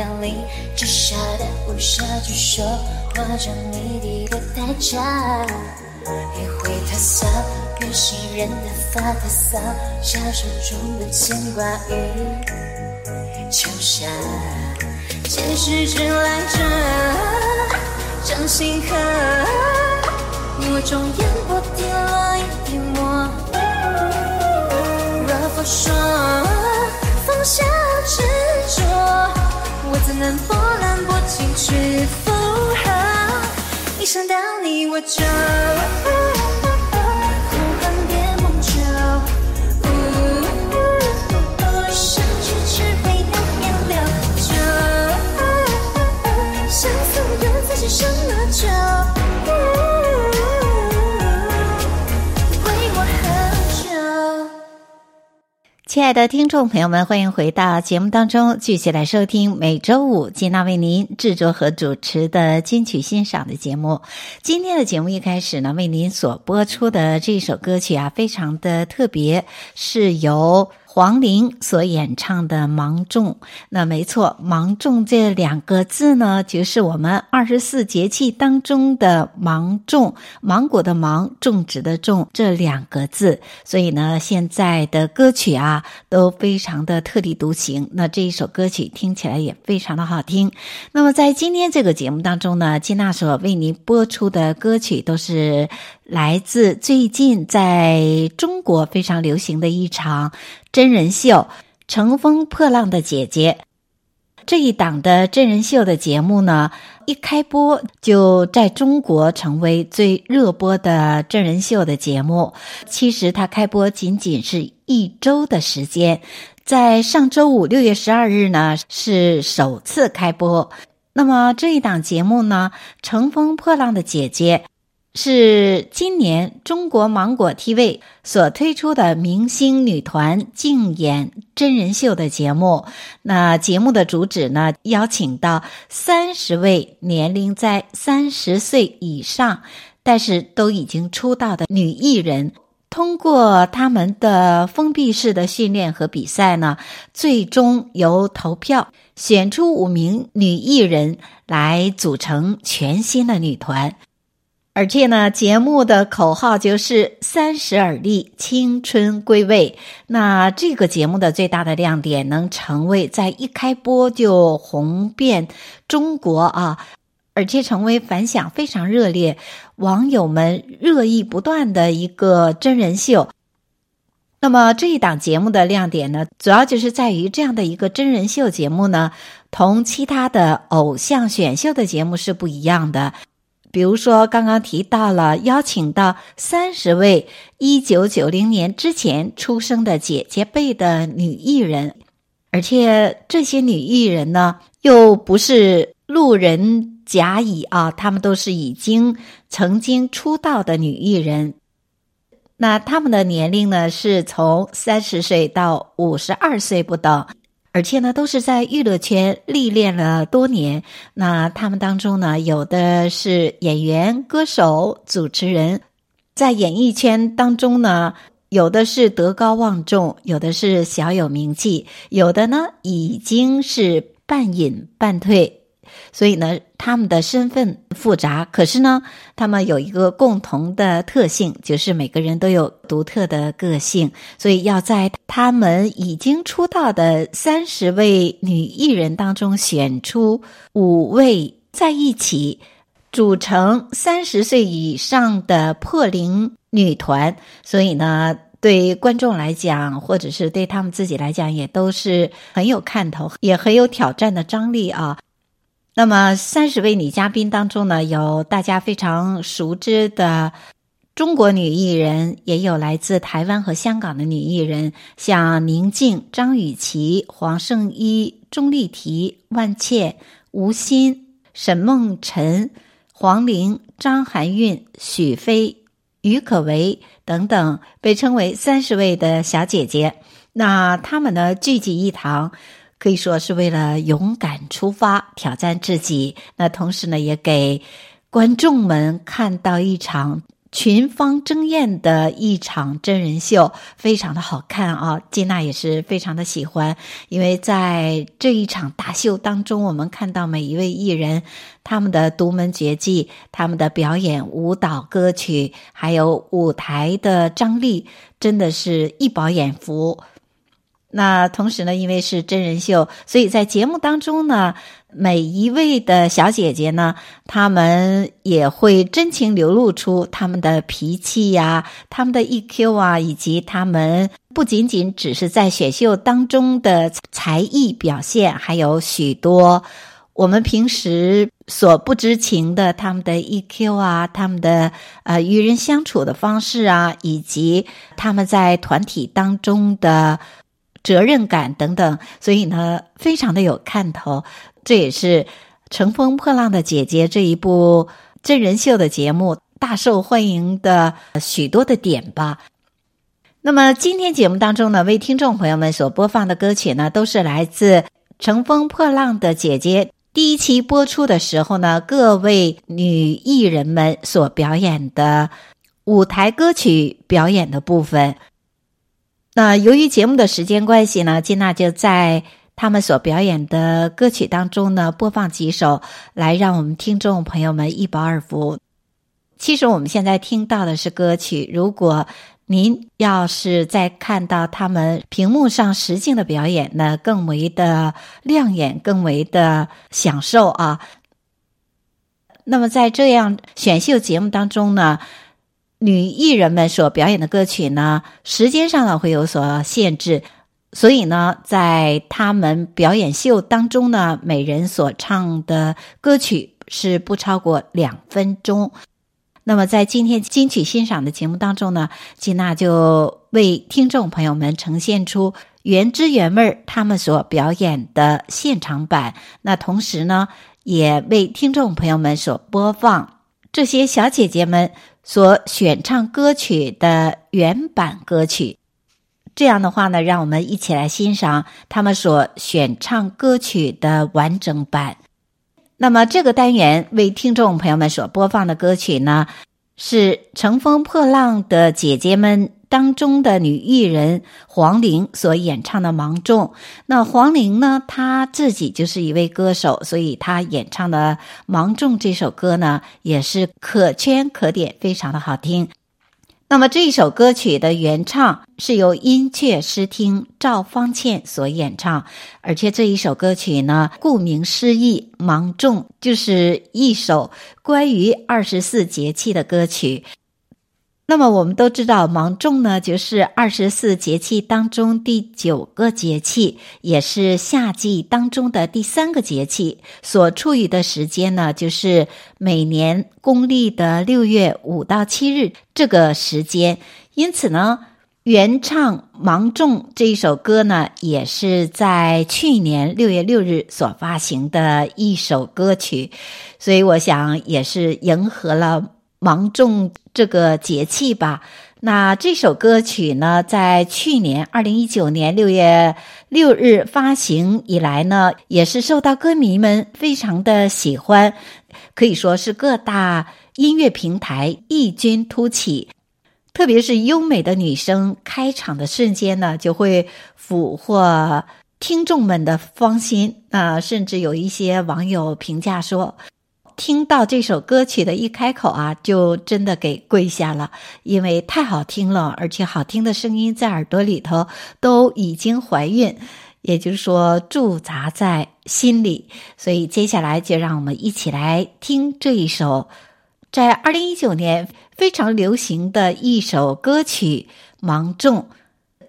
桠凋零，只舍得无暇去说，化成谜底的代价。也会褪色，有心人的发褪色，小手中的牵挂与秋沙。前世只来者，掌心河，你我中烟波滴落一滴墨。若佛说，放下。怎能波澜不惊去附和？一想到你，我就。亲爱的听众朋友们，欢迎回到节目当中，继续来收听每周五吉娜为您制作和主持的金曲欣赏的节目。今天的节目一开始呢，为您所播出的这首歌曲啊，非常的特别，是由。黄龄所演唱的《芒种》，那没错，“芒种”这两个字呢，就是我们二十四节气当中的芒种，芒果的芒，种植的种这两个字。所以呢，现在的歌曲啊，都非常的特立独行。那这一首歌曲听起来也非常的好听。那么在今天这个节目当中呢，金娜所为您播出的歌曲都是。来自最近在中国非常流行的一场真人秀《乘风破浪的姐姐》。这一档的真人秀的节目呢，一开播就在中国成为最热播的真人秀的节目。其实它开播仅仅是一周的时间，在上周五六月十二日呢是首次开播。那么这一档节目呢，《乘风破浪的姐姐》。是今年中国芒果 TV 所推出的明星女团竞演真人秀的节目。那节目的主旨呢，邀请到三十位年龄在三十岁以上，但是都已经出道的女艺人，通过他们的封闭式的训练和比赛呢，最终由投票选出五名女艺人来组成全新的女团。而且呢，节目的口号就是“三十而立，青春归位”。那这个节目的最大的亮点，能成为在一开播就红遍中国啊，而且成为反响非常热烈、网友们热议不断的一个真人秀。那么这一档节目的亮点呢，主要就是在于这样的一个真人秀节目呢，同其他的偶像选秀的节目是不一样的。比如说，刚刚提到了邀请到三十位一九九零年之前出生的姐姐辈的女艺人，而且这些女艺人呢，又不是路人甲乙啊，她们都是已经曾经出道的女艺人。那她们的年龄呢，是从三十岁到五十二岁不等。而且呢，都是在娱乐圈历练了多年。那他们当中呢，有的是演员、歌手、主持人，在演艺圈当中呢，有的是德高望重，有的是小有名气，有的呢已经是半隐半退。所以呢，他们的身份复杂。可是呢，他们有一个共同的特性，就是每个人都有独特的个性。所以要在他们已经出道的三十位女艺人当中选出五位在一起，组成三十岁以上的破龄女团。所以呢。对观众来讲，或者是对他们自己来讲，也都是很有看头，也很有挑战的张力啊。那么，三十位女嘉宾当中呢，有大家非常熟知的中国女艺人，也有来自台湾和香港的女艺人，像宁静、张雨绮、黄圣依、钟丽缇、万茜、吴昕、沈梦辰、黄龄、张含韵、许飞。郁可唯等等被称为三十位的小姐姐，那她们呢聚集一堂，可以说是为了勇敢出发，挑战自己。那同时呢，也给观众们看到一场。群芳争艳的一场真人秀，非常的好看啊！金娜也是非常的喜欢，因为在这一场大秀当中，我们看到每一位艺人他们的独门绝技，他们的表演、舞蹈、歌曲，还有舞台的张力，真的是一饱眼福。那同时呢，因为是真人秀，所以在节目当中呢，每一位的小姐姐呢，她们也会真情流露出她们的脾气呀、她们的 EQ 啊，以及她们不仅仅只是在选秀当中的才艺表现，还有许多我们平时所不知情的她们的 EQ 啊，她们的呃与人相处的方式啊，以及她们在团体当中的。责任感等等，所以呢，非常的有看头。这也是《乘风破浪的姐姐》这一部真人秀的节目大受欢迎的许多的点吧。那么今天节目当中呢，为听众朋友们所播放的歌曲呢，都是来自《乘风破浪的姐姐》第一期播出的时候呢，各位女艺人们所表演的舞台歌曲表演的部分。那由于节目的时间关系呢，金娜就在他们所表演的歌曲当中呢，播放几首来让我们听众朋友们一饱耳福。其实我们现在听到的是歌曲，如果您要是在看到他们屏幕上实境的表演，那更为的亮眼，更为的享受啊。那么在这样选秀节目当中呢，女艺人们所表演的歌曲呢，时间上呢会有所限制，所以呢，在他们表演秀当中呢，每人所唱的歌曲是不超过两分钟。那么，在今天金曲欣赏的节目当中呢，金娜就为听众朋友们呈现出原汁原味儿他们所表演的现场版。那同时呢，也为听众朋友们所播放这些小姐姐们。所选唱歌曲的原版歌曲，这样的话呢，让我们一起来欣赏他们所选唱歌曲的完整版。那么，这个单元为听众朋友们所播放的歌曲呢，是《乘风破浪的姐姐们》当中的女艺人黄龄所演唱的《芒种》，那黄龄呢，她自己就是一位歌手，所以她演唱的《芒种》这首歌呢，也是可圈可点，非常的好听。那么这一首歌曲的原唱是由音阙诗听赵方倩所演唱，而且这一首歌曲呢，顾名思义，《芒种》就是一首关于二十四节气的歌曲。那么我们都知道，芒种呢，就是二十四节气当中第九个节气，也是夏季当中的第三个节气。所处于的时间呢，就是每年公历的六月五到七日这个时间。因此呢，原唱《芒种》这一首歌呢，也是在去年六月六日所发行的一首歌曲。所以我想，也是迎合了。芒种这个节气吧，那这首歌曲呢，在去年二零一九年六月六日发行以来呢，也是受到歌迷们非常的喜欢，可以说是各大音乐平台异军突起。特别是优美的女声开场的瞬间呢，就会俘获听众们的芳心啊、甚至有一些网友评价说，听到这首歌曲的一开口啊，就真的给跪下了，因为太好听了，而且好听的声音在耳朵里头都已经怀孕，也就是说驻扎在心里。所以接下来就让我们一起来听这一首。在二零一九年非常流行的一首歌曲《芒种》，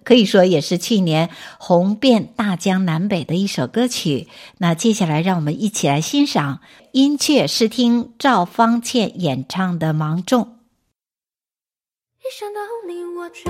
可以说也是去年红遍大江南北的一首歌曲。那接下来让我们一起来欣赏音阙试听赵方倩演唱的《芒种》。一想到你我就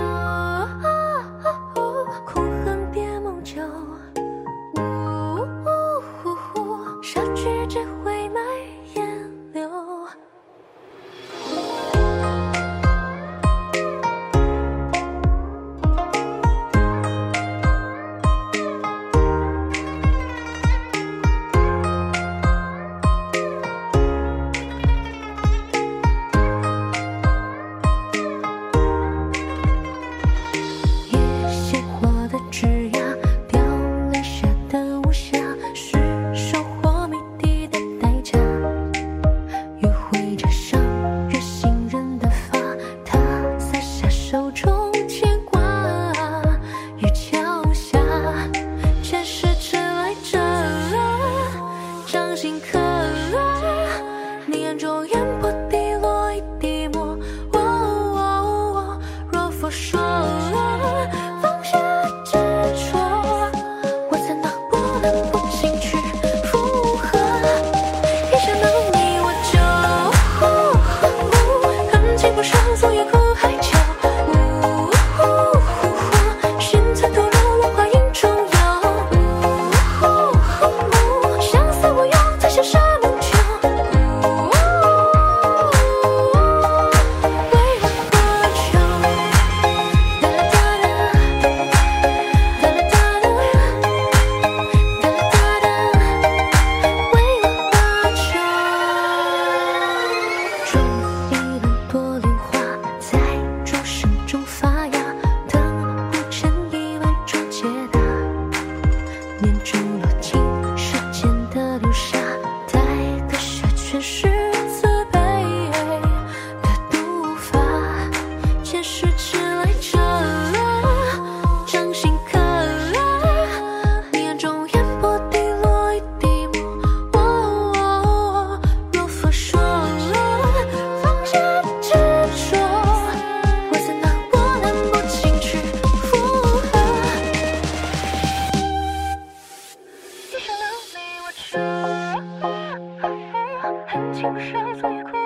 情深最于苦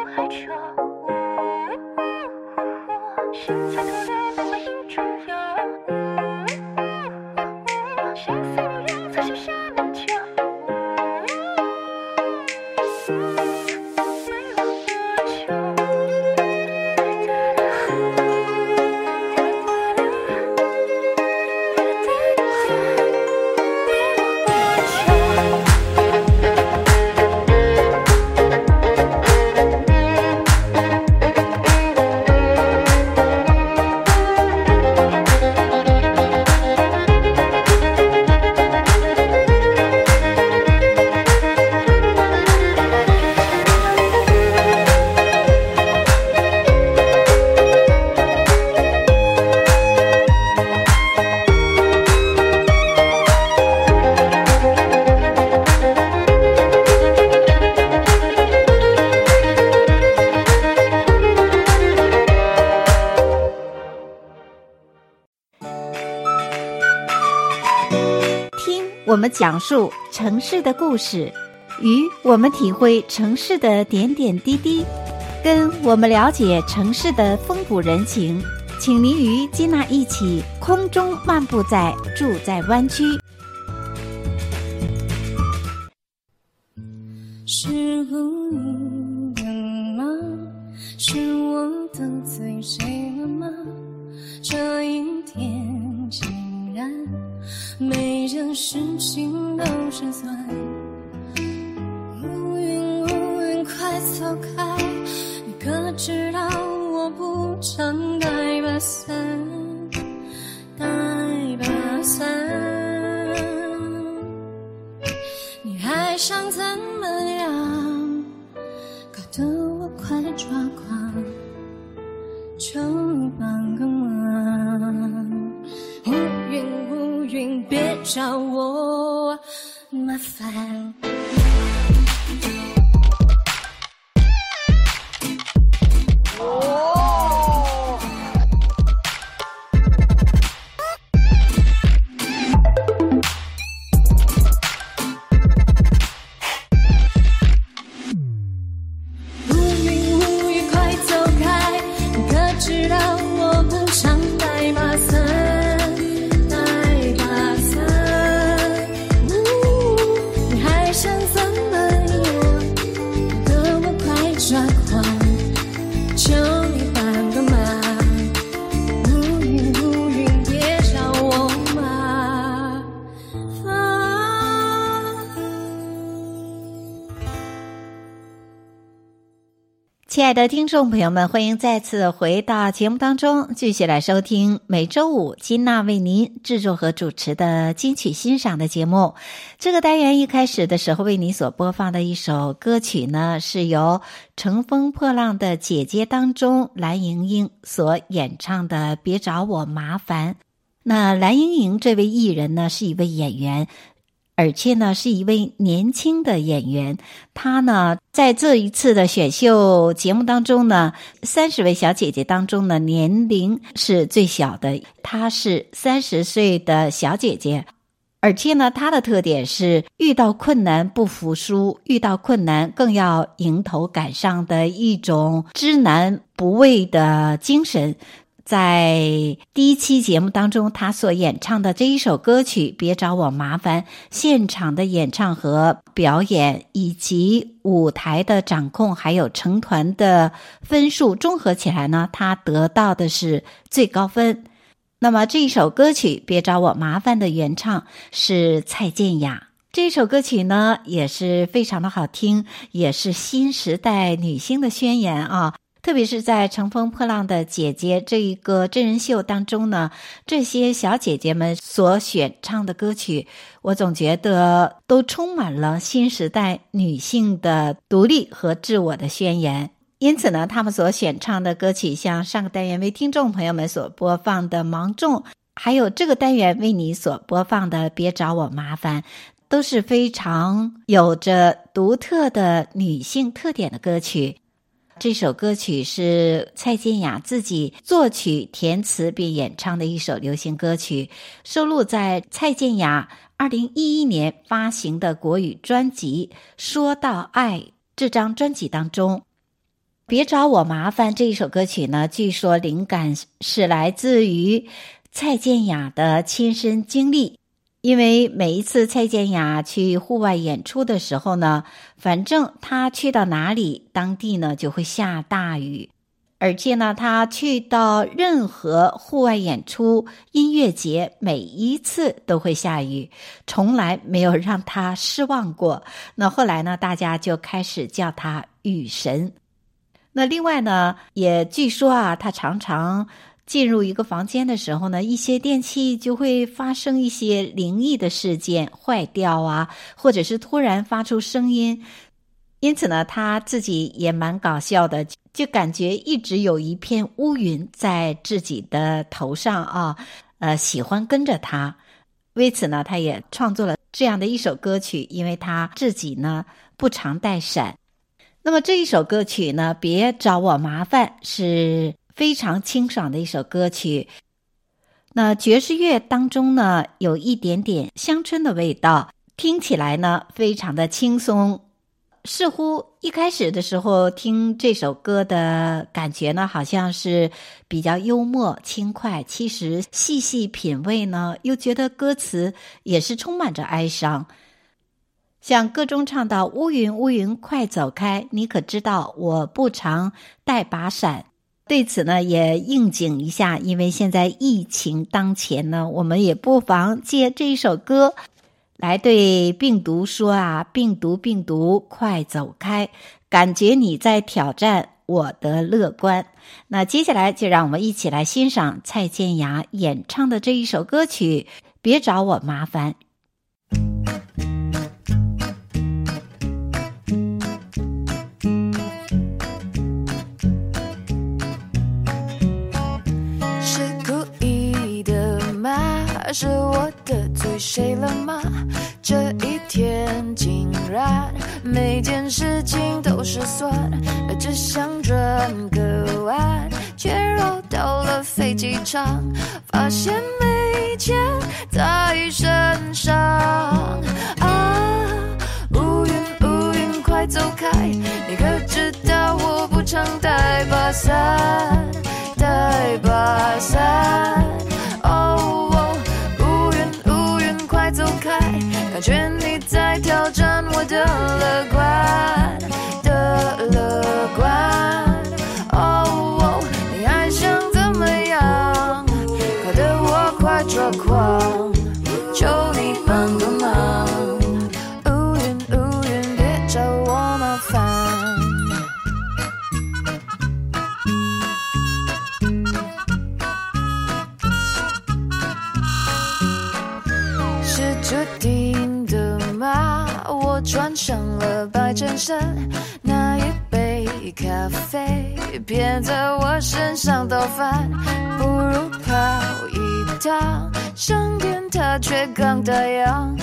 我们讲述城市的故事，与我们体会城市的点点滴滴，跟我们了解城市的风土人情。请您与吉娜一起空中漫步在住在湾区。是故意的吗？是我得罪谁了吗？这一天竟然。每件事情都失算乌云乌云快走开你可知道我不常带把伞带把伞你还想怎么样搞得我快抓狂求你帮找我麻烦。亲爱的听众朋友们，欢迎再次回到节目当中，继续来收听每周五金娜为您制作和主持的金曲欣赏的节目。这个单元一开始的时候，为您所播放的一首歌曲呢，是由《乘风破浪的姐姐》当中蓝盈莹所演唱的《别找我麻烦》。那蓝盈莹这位艺人呢，是一位演员。而且呢，是一位年轻的演员。她呢，在这一次的选秀节目当中呢，三十位小姐姐当中呢，年龄是最小的。她是三十岁的小姐姐，而且呢，她的特点是遇到困难不服输，遇到困难更要迎头赶上的一种知难不畏的精神。在第一期节目当中，他所演唱的这一首歌曲《别找我麻烦》，现场的演唱和表演，以及舞台的掌控，还有成团的分数综合起来呢，他得到的是最高分。那么这一首歌曲《别找我麻烦》的原唱是蔡健雅，这首歌曲呢也是非常的好听，也是新时代女星的宣言啊。特别是在《乘风破浪的姐姐》这一个真人秀当中呢，这些小姐姐们所选唱的歌曲，我总觉得都充满了新时代女性的独立和自我的宣言。因此呢，她们所选唱的歌曲，像上个单元为听众朋友们所播放的《芒种》，还有这个单元为你所播放的《别找我麻烦》，都是非常有着独特的女性特点的歌曲。这首歌曲是蔡健雅自己作曲、填词并演唱的一首流行歌曲，收录在蔡健雅二零一一年发行的国语专辑《说到爱》这张专辑当中。别找我麻烦这一首歌曲呢，据说灵感是来自于蔡健雅的亲身经历。因为每一次蔡健雅去户外演出的时候呢，反正她去到哪里，当地呢就会下大雨，而且呢，她去到任何户外演出、音乐节，每一次都会下雨，从来没有让她失望过。那后来呢，大家就开始叫她雨神。那另外呢，也据说啊，她常常。进入一个房间的时候呢，一些电器就会发生一些灵异的事件，坏掉啊，或者是突然发出声音。因此呢，他自己也蛮搞笑的，就感觉一直有一片乌云在自己的头上啊，呃，喜欢跟着他。为此呢，他也创作了这样的一首歌曲，因为他自己呢不常带伞。那么这一首歌曲呢，别找我麻烦是。非常清爽的一首歌曲，那爵士乐当中呢，有一点点乡村的味道，听起来呢非常的轻松，似乎一开始的时候听这首歌的感觉呢，好像是比较幽默轻快，其实细细品味呢，又觉得歌词也是充满着哀伤，像歌中唱到“乌云乌云快走开，你可知道我不常带把伞。”对此呢，也应景一下，因为现在疫情当前呢，我们也不妨借这一首歌来对病毒说啊：“病毒，病毒，快走开！感觉你在挑战我的乐观。”那接下来就让我们一起来欣赏蔡健雅演唱的这一首歌曲《别找我麻烦》。谁了吗？这一天竟然每件事情都失算，只想转个弯，却绕到了飞机场，发现觉你在挑战我的乐观。偏在我身上倒翻，不如跑一趟，想跟他却刚打烊，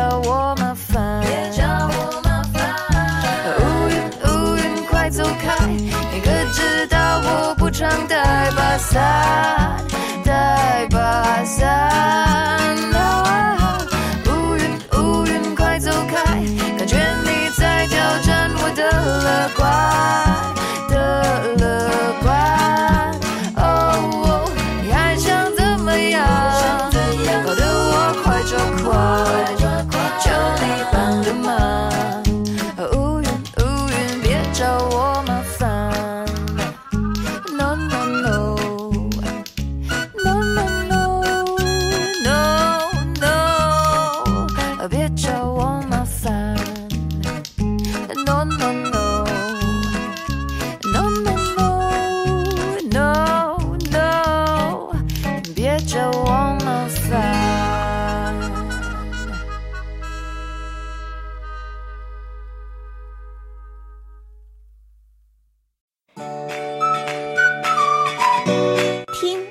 别找我麻烦。乌云乌云快走开你可知道我不常带把伞带把伞啊乌云乌云快走开感觉你在挑战我的乐观。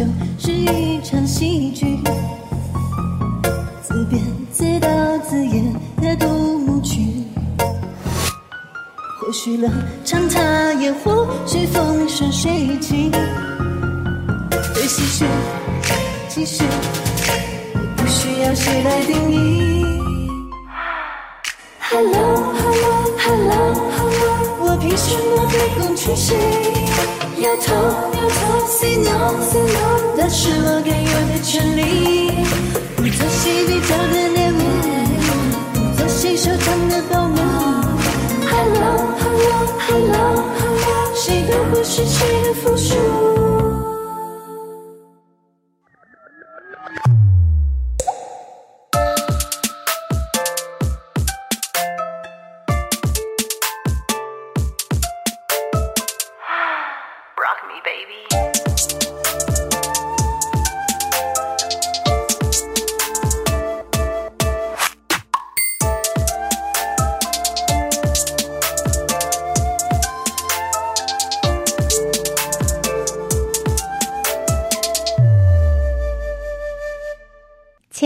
就是一场戏剧，自编自导自演的独幕剧。或许冷场他也或许风生水起，对戏剧其实也不需要谁来定义。Hello Hello Hello Hello，我凭什么卑躬屈膝？摇头，摇头，say no，say no，那是我该有的权利。不做戏比较的猎物，不做谁收藏的保姆。Hello，Hello，Hello，Hello，谁都不是谁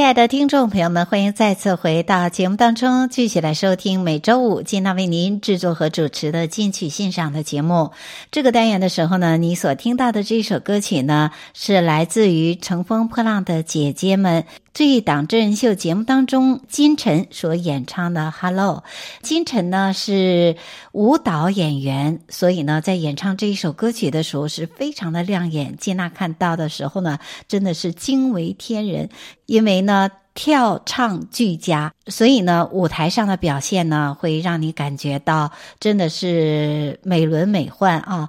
亲爱的听众朋友们，欢迎再次回到节目当中，继续来收听每周五金娜为您制作和主持的金曲欣赏的节目。这个单元的时候呢，你所听到的这首歌曲呢，是来自于《乘风破浪的姐姐们》这一档真人秀节目当中金晨所演唱的《Hello》。金晨呢是舞蹈演员，所以呢在演唱这一首歌曲的时候是非常的亮眼。金娜看到的时候呢，真的是惊为天人。因为呢，跳唱俱佳，所以呢，舞台上的表现呢，会让你感觉到真的是美轮美奂啊。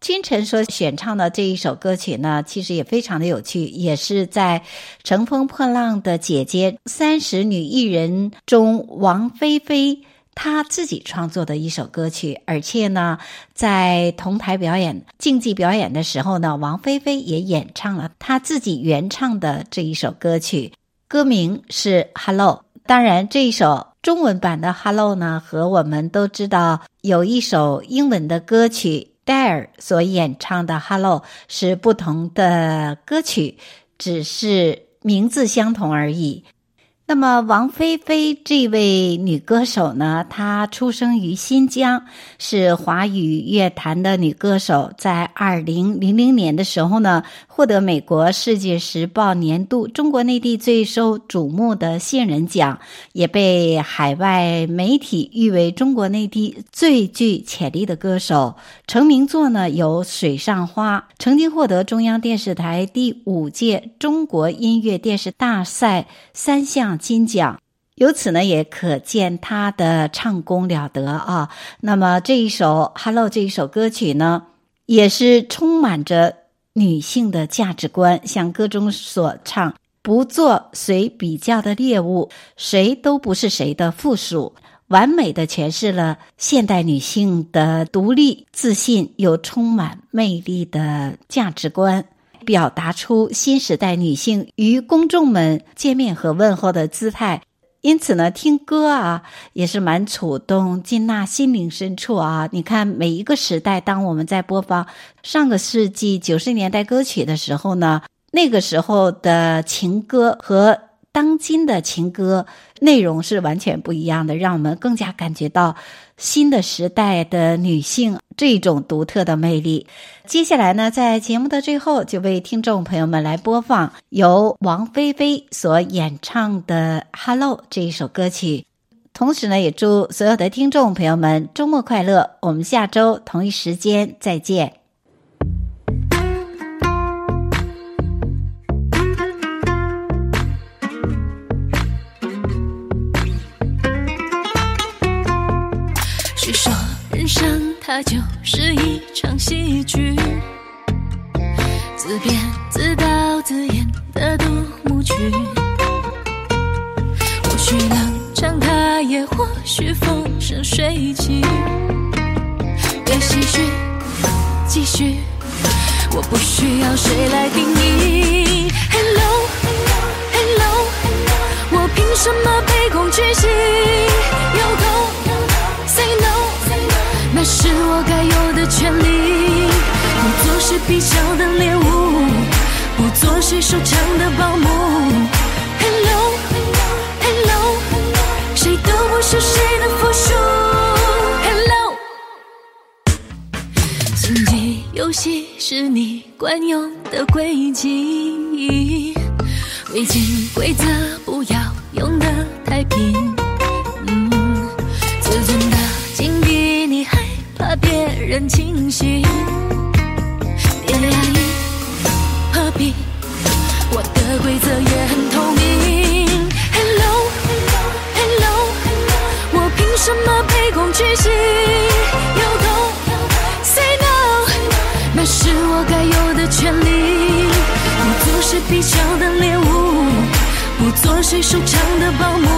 金晨所选唱的这一首歌曲呢，其实也非常的有趣，也是在《乘风破浪的姐姐》三十女艺人中，王菲菲。她自己创作的一首歌曲，而且呢，在同台表演、竞技表演的时候呢，王菲菲也演唱了她自己原唱的这一首歌曲，歌名是《Hello》。当然，这一首中文版的《Hello》呢，和我们都知道有一首英文的歌曲戴尔所演唱的《Hello》是不同的歌曲，只是名字相同而已。那么，王菲菲这位女歌手呢，她出生于新疆，是华语乐坛的女歌手。在二零零零年的时候呢，获得美国《世界时报》年度中国内地最受瞩目的新人奖，也被海外媒体誉为中国内地最具潜力的歌手。成名作呢有《水上花》，曾经获得中央电视台第五届中国音乐电视大赛三项金奖，由此呢也可见他的唱功了得啊。那么这一首《Hello》这一首歌曲呢，也是充满着女性的价值观，像歌中所唱：“不做谁比较的猎物，谁都不是谁的附属。”完美的诠释了现代女性的独立、自信又充满魅力的价值观。表达出新时代女性与公众们见面和问候的姿态，因此呢，听歌啊也是蛮触动金娜心灵深处啊。你看，每一个时代，当我们在播放上个世纪九十年代歌曲的时候呢，那个时候的情歌和当今的情歌内容是完全不一样的，让我们更加感觉到新的时代的女性这种独特的魅力。接下来呢，在节目的最后，就为听众朋友们来播放由王菲菲所演唱的《Hello》这一首歌曲。同时呢，也祝所有的听众朋友们周末快乐。我们下周同一时间再见。它就是一场戏剧，自编自导自演的独幕剧。或许能唱它，也或许风生水起。别唏嘘，继续，我不需要谁来定义。Hello，Hello，Hello，我凭什么卑躬屈膝？那是我该有的权利，不做谁比较的猎物，不做谁收藏的保姆。Hello，hello，hello，谁都不是谁的附属。Hello，竞技游戏是你惯用的轨迹，未经规则别人清醒，比，我的规则也很透明。Hello，Hello，Hello，Hello，我凭什么卑躬屈膝？You don't say no，那是我该有的权利。不做谁比较的猎物，不做谁收场的保姆。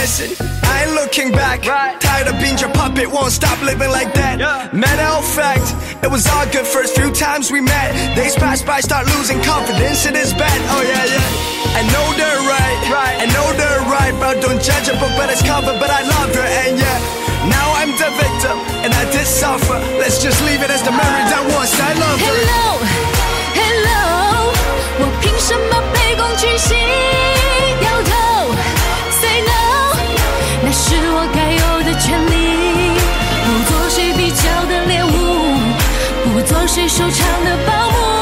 hey listen, I ain't looking back. Right. Tired of being your puppet, won't stop living like that. Yeah. Matter of fact, it was all good first few times we met. Days pass by, start losing confidence, it is bad. Oh yeah, yeah. I know they're right, right. I know they're right, but don't judge a book but it's cover. But I love her, and yeah. Now I'm the victim, and I did suffer. Let's just leave it as the memory that was. I love her. Hello, hello，我凭什么卑躬屈膝？摇头。 是我该有的权利，不做谁比较的猎物，不做谁收场的保姆。